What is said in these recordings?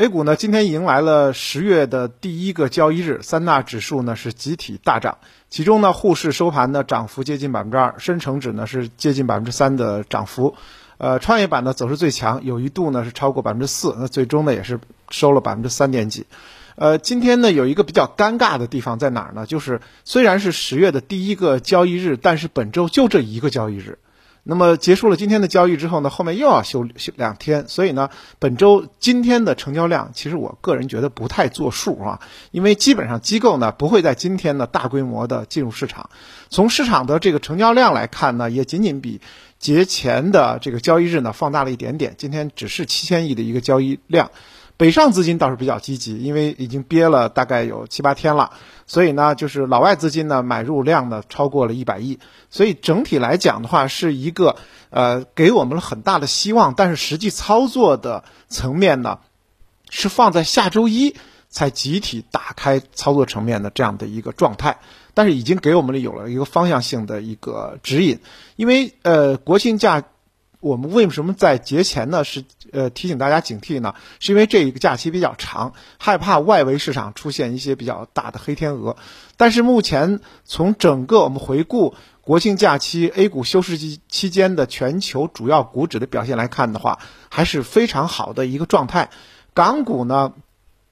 A 股呢，今天迎来了十月的第一个交易日，三大指数呢是集体大涨，其中呢，沪市收盘呢涨幅接近百分之二，深成指呢是接近百分之三的涨幅，呃，创业板呢走势最强，有一度呢是超过百分之四，那最终呢也是收了百分之三点几。呃，今天呢有一个比较尴尬的地方在哪儿呢？就是虽然是十月的第一个交易日，但是本周就这一个交易日。那么结束了今天的交易之后呢，后面又要休休两天，所以呢，本周今天的成交量，其实我个人觉得不太作数啊，因为基本上机构呢不会在今天呢大规模的进入市场。从市场的这个成交量来看呢，也仅仅比节前的这个交易日呢放大了一点点，今天只是七千亿的一个交易量。北上资金倒是比较积极，因为已经憋了大概有七八天了，所以呢，就是老外资金呢买入量呢超过了一百亿，所以整体来讲的话，是一个呃给我们了很大的希望，但是实际操作的层面呢，是放在下周一才集体打开操作层面的这样的一个状态，但是已经给我们有了一个方向性的一个指引，因为呃国庆假。我们为什么在节前呢？是呃提醒大家警惕呢？是因为这一个假期比较长，害怕外围市场出现一些比较大的黑天鹅。但是目前从整个我们回顾国庆假期 A 股休市期期间的全球主要股指的表现来看的话，还是非常好的一个状态。港股呢？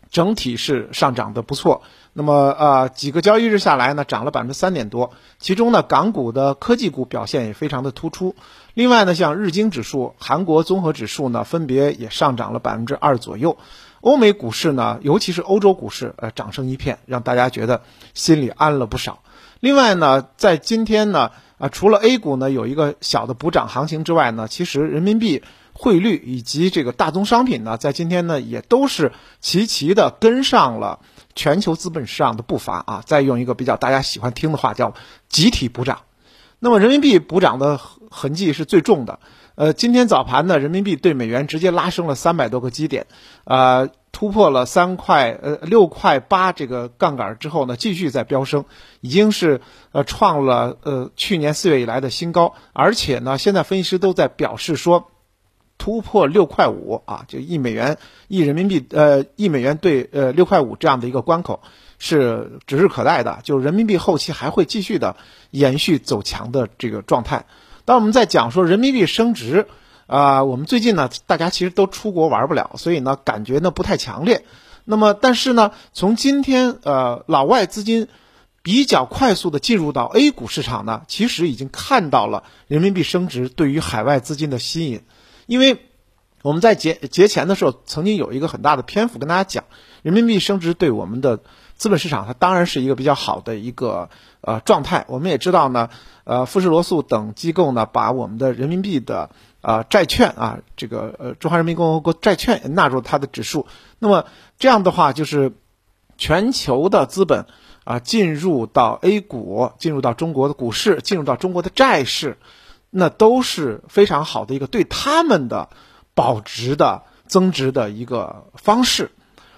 整体是上涨的不错，那么呃几个交易日下来呢，涨了百分之三点多，其中呢港股的科技股表现也非常的突出。另外呢，像日经指数、韩国综合指数呢，分别也上涨了百分之二左右。欧美股市呢，尤其是欧洲股市，呃涨声一片，让大家觉得心里安了不少。另外呢，在今天呢，啊除了 A 股呢有一个小的补涨行情之外呢，其实人民币。汇率以及这个大宗商品呢，在今天呢也都是齐齐的跟上了全球资本市场的步伐啊。再用一个比较大家喜欢听的话，叫集体补涨。那么人民币补涨的痕迹是最重的。呃，今天早盘呢，人民币对美元直接拉升了三百多个基点，呃，突破了三块呃六块八这个杠杆之后呢，继续在飙升，已经是呃创了呃去年四月以来的新高。而且呢，现在分析师都在表示说。突破六块五啊，就一美元一人民币，呃，一美元兑呃六块五这样的一个关口是指日可待的。就人民币后期还会继续的延续走强的这个状态。当我们在讲说人民币升值啊，我们最近呢，大家其实都出国玩不了，所以呢，感觉呢不太强烈。那么，但是呢，从今天呃老外资金比较快速的进入到 A 股市场呢，其实已经看到了人民币升值对于海外资金的吸引。因为我们在节节前的时候，曾经有一个很大的篇幅跟大家讲，人民币升值对我们的资本市场，它当然是一个比较好的一个呃状态。我们也知道呢，呃，富时罗素等机构呢，把我们的人民币的呃债券啊，这个呃中华人民共和国债券纳入它的指数。那么这样的话，就是全球的资本啊进入到 A 股，进入到中国的股市，进入到中国的债市。那都是非常好的一个对他们的保值的增值的一个方式，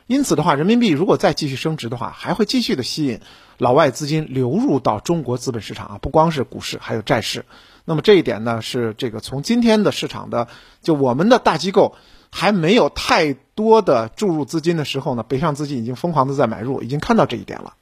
因此的话，人民币如果再继续升值的话，还会继续的吸引老外资金流入到中国资本市场啊，不光是股市，还有债市。那么这一点呢，是这个从今天的市场的就我们的大机构还没有太多的注入资金的时候呢，北上资金已经疯狂的在买入，已经看到这一点了。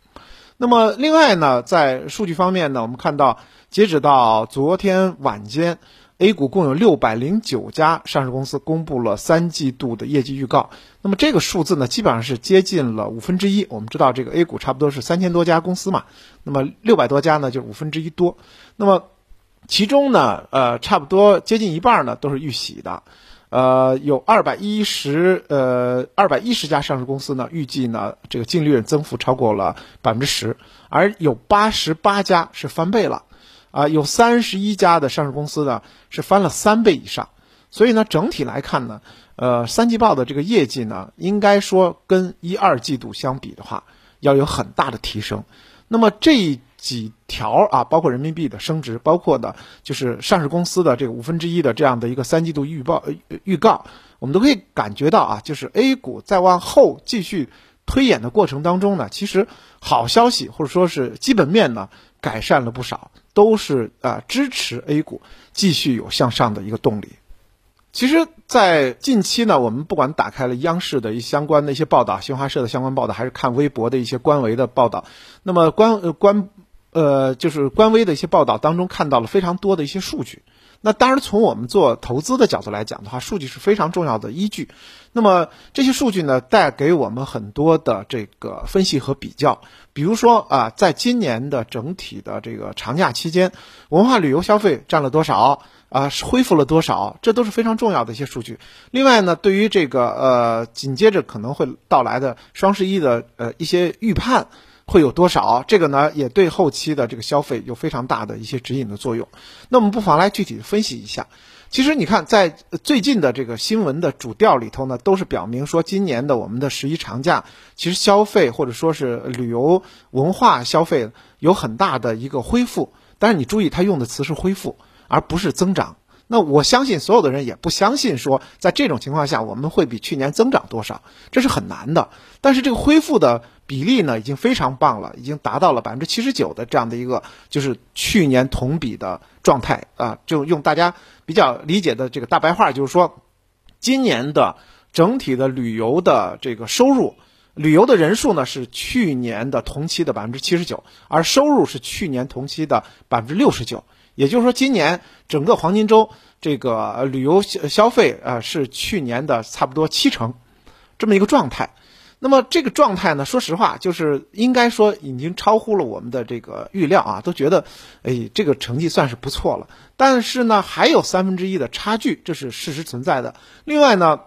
那么另外呢，在数据方面呢，我们看到。截止到昨天晚间，A 股共有六百零九家上市公司公布了三季度的业绩预告。那么这个数字呢，基本上是接近了五分之一。我们知道这个 A 股差不多是三千多家公司嘛，那么六百多家呢，就是五分之一多。那么其中呢，呃，差不多接近一半呢都是预喜的，呃，有二百一十呃二百一十家上市公司呢，预计呢这个净利润增幅超过了百分之十，而有八十八家是翻倍了。啊，有三十一家的上市公司呢是翻了三倍以上，所以呢，整体来看呢，呃，三季报的这个业绩呢，应该说跟一二季度相比的话，要有很大的提升。那么这几条啊，包括人民币的升值，包括的就是上市公司的这个五分之一的这样的一个三季度预报预告，我们都可以感觉到啊，就是 A 股在往后继续推演的过程当中呢，其实好消息或者说是基本面呢改善了不少。都是啊，支持 A 股继续有向上的一个动力。其实，在近期呢，我们不管打开了央视的一相关的一些报道，新华社的相关报道，还是看微博的一些官微的报道，那么官呃官呃就是官微的一些报道当中，看到了非常多的一些数据。那当然，从我们做投资的角度来讲的话，数据是非常重要的依据。那么这些数据呢，带给我们很多的这个分析和比较。比如说啊，在今年的整体的这个长假期间，文化旅游消费占了多少啊？恢复了多少？这都是非常重要的一些数据。另外呢，对于这个呃紧接着可能会到来的双十一的呃一些预判。会有多少？这个呢，也对后期的这个消费有非常大的一些指引的作用。那我们不妨来具体分析一下。其实你看，在最近的这个新闻的主调里头呢，都是表明说，今年的我们的十一长假，其实消费或者说是旅游文化消费有很大的一个恢复。但是你注意，他用的词是恢复，而不是增长。那我相信所有的人也不相信说，在这种情况下我们会比去年增长多少，这是很难的。但是这个恢复的比例呢，已经非常棒了，已经达到了百分之七十九的这样的一个就是去年同比的状态啊。就用大家比较理解的这个大白话，就是说，今年的整体的旅游的这个收入，旅游的人数呢是去年的同期的百分之七十九，而收入是去年同期的百分之六十九。也就是说，今年整个黄金周这个旅游消消费啊，是去年的差不多七成，这么一个状态。那么这个状态呢，说实话，就是应该说已经超乎了我们的这个预料啊，都觉得，哎，这个成绩算是不错了。但是呢，还有三分之一的差距，这是事实存在的。另外呢，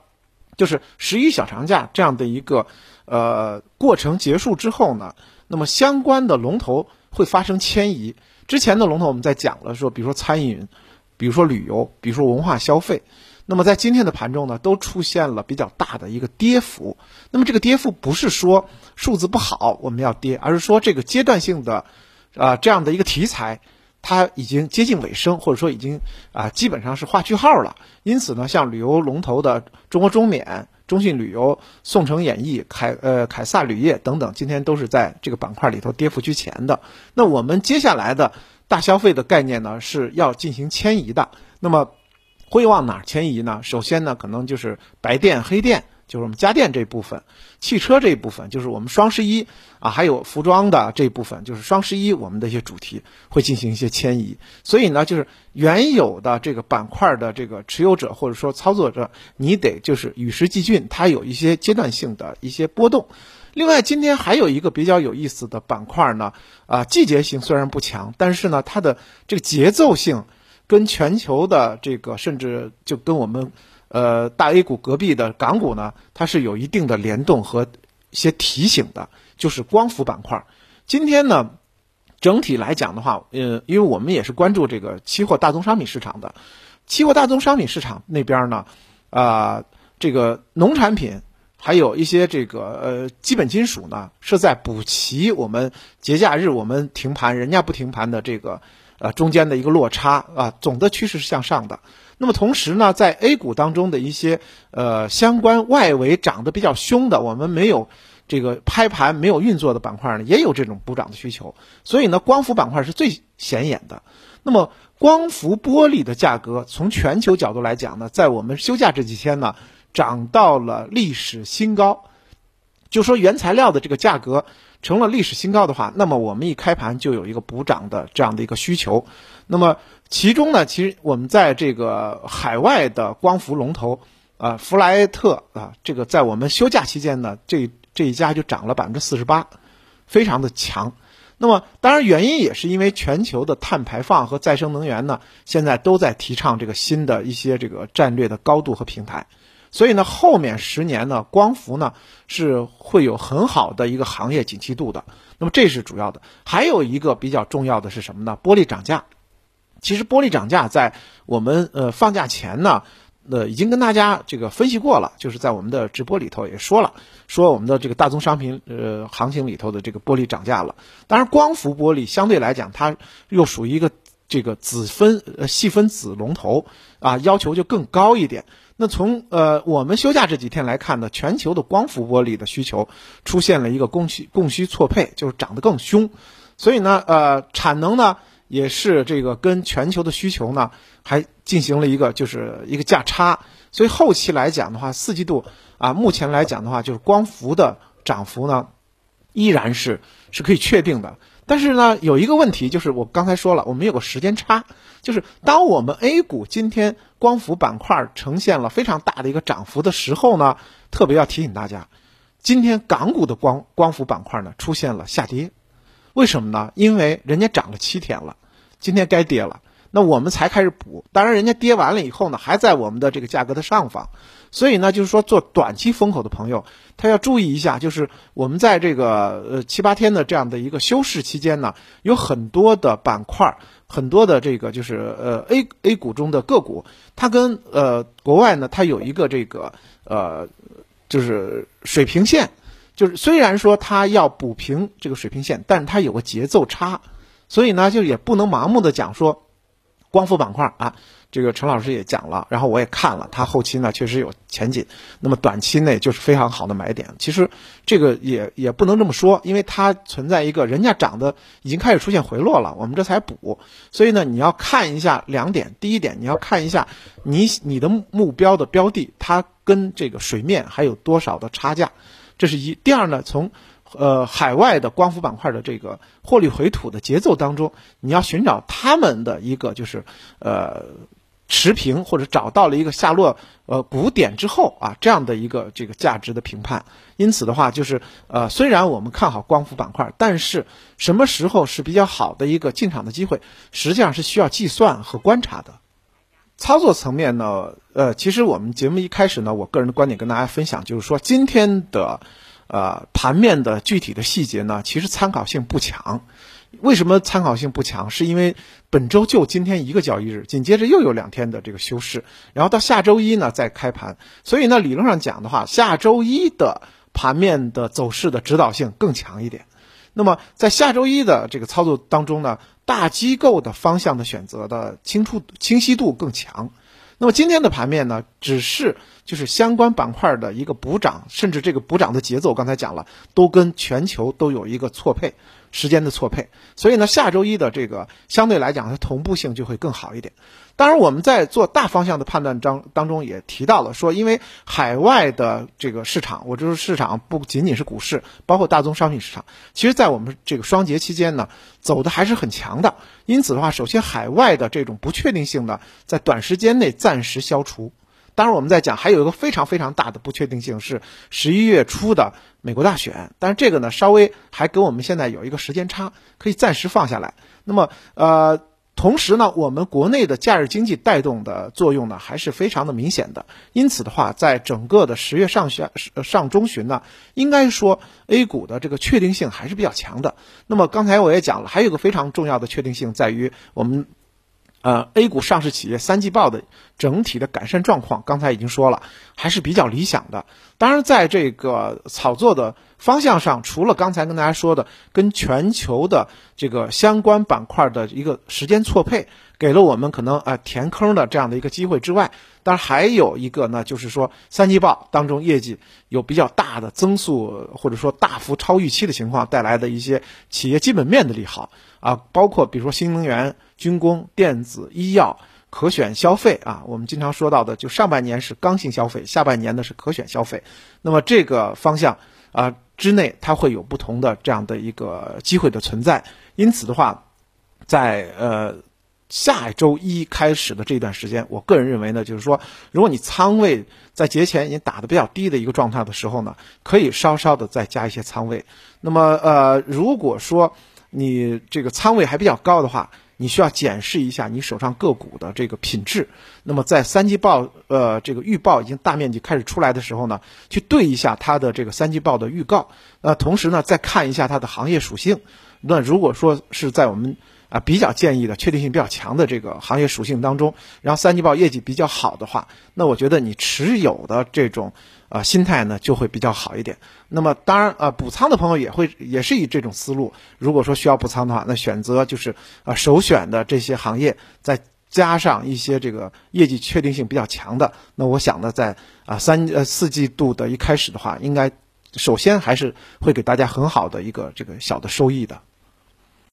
就是十一小长假这样的一个呃过程结束之后呢，那么相关的龙头会发生迁移。之前的龙头我们在讲了，说比如说餐饮，比如说旅游，比如说文化消费，那么在今天的盘中呢，都出现了比较大的一个跌幅。那么这个跌幅不是说数字不好我们要跌，而是说这个阶段性的，啊这样的一个题材，它已经接近尾声，或者说已经啊基本上是画句号了。因此呢，像旅游龙头的中国中免。中信旅游、宋城演艺、凯呃凯撒铝业等等，今天都是在这个板块里头跌幅居前的。那我们接下来的大消费的概念呢，是要进行迁移的。那么会往哪迁移呢？首先呢，可能就是白电、黑电。就是我们家电这一部分，汽车这一部分，就是我们双十一啊，还有服装的这一部分，就是双十一我们的一些主题会进行一些迁移。所以呢，就是原有的这个板块的这个持有者或者说操作者，你得就是与时俱进，它有一些阶段性的一些波动。另外，今天还有一个比较有意思的板块呢，啊，季节性虽然不强，但是呢，它的这个节奏性跟全球的这个甚至就跟我们。呃，大 A 股隔壁的港股呢，它是有一定的联动和一些提醒的，就是光伏板块。今天呢，整体来讲的话，呃，因为我们也是关注这个期货大宗商品市场的，期货大宗商品市场那边呢，啊，这个农产品还有一些这个呃基本金属呢，是在补齐我们节假日我们停盘，人家不停盘的这个呃中间的一个落差啊，总的趋势是向上的。那么同时呢，在 A 股当中的一些呃相关外围涨得比较凶的，我们没有这个拍盘、没有运作的板块呢，也有这种补涨的需求。所以呢，光伏板块是最显眼的。那么光伏玻璃的价格，从全球角度来讲呢，在我们休假这几天呢，涨到了历史新高。就说原材料的这个价格成了历史新高的话，那么我们一开盘就有一个补涨的这样的一个需求。那么其中呢，其实我们在这个海外的光伏龙头啊，弗莱特啊，这个在我们休假期间呢，这这一家就涨了百分之四十八，非常的强。那么当然原因也是因为全球的碳排放和再生能源呢，现在都在提倡这个新的一些这个战略的高度和平台。所以呢，后面十年呢，光伏呢是会有很好的一个行业景气度的。那么这是主要的，还有一个比较重要的是什么呢？玻璃涨价。其实玻璃涨价在我们呃放假前呢，呃已经跟大家这个分析过了，就是在我们的直播里头也说了，说我们的这个大宗商品呃行情里头的这个玻璃涨价了。当然，光伏玻璃相对来讲，它又属于一个这个子分呃细分子龙头啊，要求就更高一点。那从呃我们休假这几天来看呢，全球的光伏玻璃的需求出现了一个供需供需错配，就是涨得更凶。所以呢，呃产能呢。也是这个跟全球的需求呢，还进行了一个就是一个价差所以后期来讲的话，四季度啊，目前来讲的话，就是光伏的涨幅呢，依然是是可以确定的。但是呢，有一个问题，就是我刚才说了，我们有个时间差，就是当我们 A 股今天光伏板块呈现了非常大的一个涨幅的时候呢，特别要提醒大家，今天港股的光光伏板块呢出现了下跌，为什么呢？因为人家涨了七天了，今天该跌了。那我们才开始补，当然人家跌完了以后呢，还在我们的这个价格的上方，所以呢，就是说做短期风口的朋友，他要注意一下，就是我们在这个呃七八天的这样的一个休市期间呢，有很多的板块，很多的这个就是呃 A A 股中的个股，它跟呃国外呢，它有一个这个呃就是水平线，就是虽然说它要补平这个水平线，但是它有个节奏差，所以呢，就也不能盲目的讲说。光伏板块啊，这个陈老师也讲了，然后我也看了，它后期呢确实有前景，那么短期内就是非常好的买点。其实这个也也不能这么说，因为它存在一个人家涨的已经开始出现回落了，我们这才补，所以呢你要看一下两点，第一点你要看一下你你的目标的标的它跟这个水面还有多少的差价，这是一。第二呢从。呃，海外的光伏板块的这个获利回吐的节奏当中，你要寻找他们的一个就是呃持平或者找到了一个下落呃谷点之后啊这样的一个这个价值的评判。因此的话，就是呃虽然我们看好光伏板块，但是什么时候是比较好的一个进场的机会，实际上是需要计算和观察的。操作层面呢，呃，其实我们节目一开始呢，我个人的观点跟大家分享，就是说今天的。呃，盘面的具体的细节呢，其实参考性不强。为什么参考性不强？是因为本周就今天一个交易日，紧接着又有两天的这个休市，然后到下周一呢再开盘。所以呢，理论上讲的话，下周一的盘面的走势的指导性更强一点。那么在下周一的这个操作当中呢，大机构的方向的选择的清楚清晰度更强。那么今天的盘面呢，只是就是相关板块的一个补涨，甚至这个补涨的节奏，刚才讲了，都跟全球都有一个错配。时间的错配，所以呢，下周一的这个相对来讲，它同步性就会更好一点。当然，我们在做大方向的判断当当中也提到了，说因为海外的这个市场，我就是市场不仅仅是股市，包括大宗商品市场，其实在我们这个双节期间呢，走的还是很强的。因此的话，首先海外的这种不确定性呢，在短时间内暂时消除。当然，我们在讲还有一个非常非常大的不确定性是十一月初的美国大选，但是这个呢稍微还跟我们现在有一个时间差，可以暂时放下来。那么，呃，同时呢，我们国内的假日经济带动的作用呢还是非常的明显的。因此的话，在整个的十月上旬上中旬呢，应该说 A 股的这个确定性还是比较强的。那么刚才我也讲了，还有个非常重要的确定性在于我们。呃，A 股上市企业三季报的整体的改善状况，刚才已经说了，还是比较理想的。当然，在这个炒作的方向上，除了刚才跟大家说的跟全球的这个相关板块的一个时间错配，给了我们可能呃填坑的这样的一个机会之外，当然还有一个呢，就是说三季报当中业绩有比较大的增速，或者说大幅超预期的情况带来的一些企业基本面的利好啊，包括比如说新能源。军工、电子、医药、可选消费啊，我们经常说到的，就上半年是刚性消费，下半年呢是可选消费。那么这个方向啊之内，它会有不同的这样的一个机会的存在。因此的话，在呃下周一开始的这段时间，我个人认为呢，就是说，如果你仓位在节前已经打的比较低的一个状态的时候呢，可以稍稍的再加一些仓位。那么呃，如果说你这个仓位还比较高的话，你需要检视一下你手上个股的这个品质。那么在三季报呃这个预报已经大面积开始出来的时候呢，去对一下它的这个三季报的预告。呃，同时呢再看一下它的行业属性。那如果说是在我们啊比较建议的确定性比较强的这个行业属性当中，然后三季报业绩比较好的话，那我觉得你持有的这种。啊，心态呢就会比较好一点。那么当然，呃，补仓的朋友也会也是以这种思路。如果说需要补仓的话，那选择就是啊首选的这些行业，再加上一些这个业绩确定性比较强的。那我想呢，在啊三呃四季度的一开始的话，应该首先还是会给大家很好的一个这个小的收益的。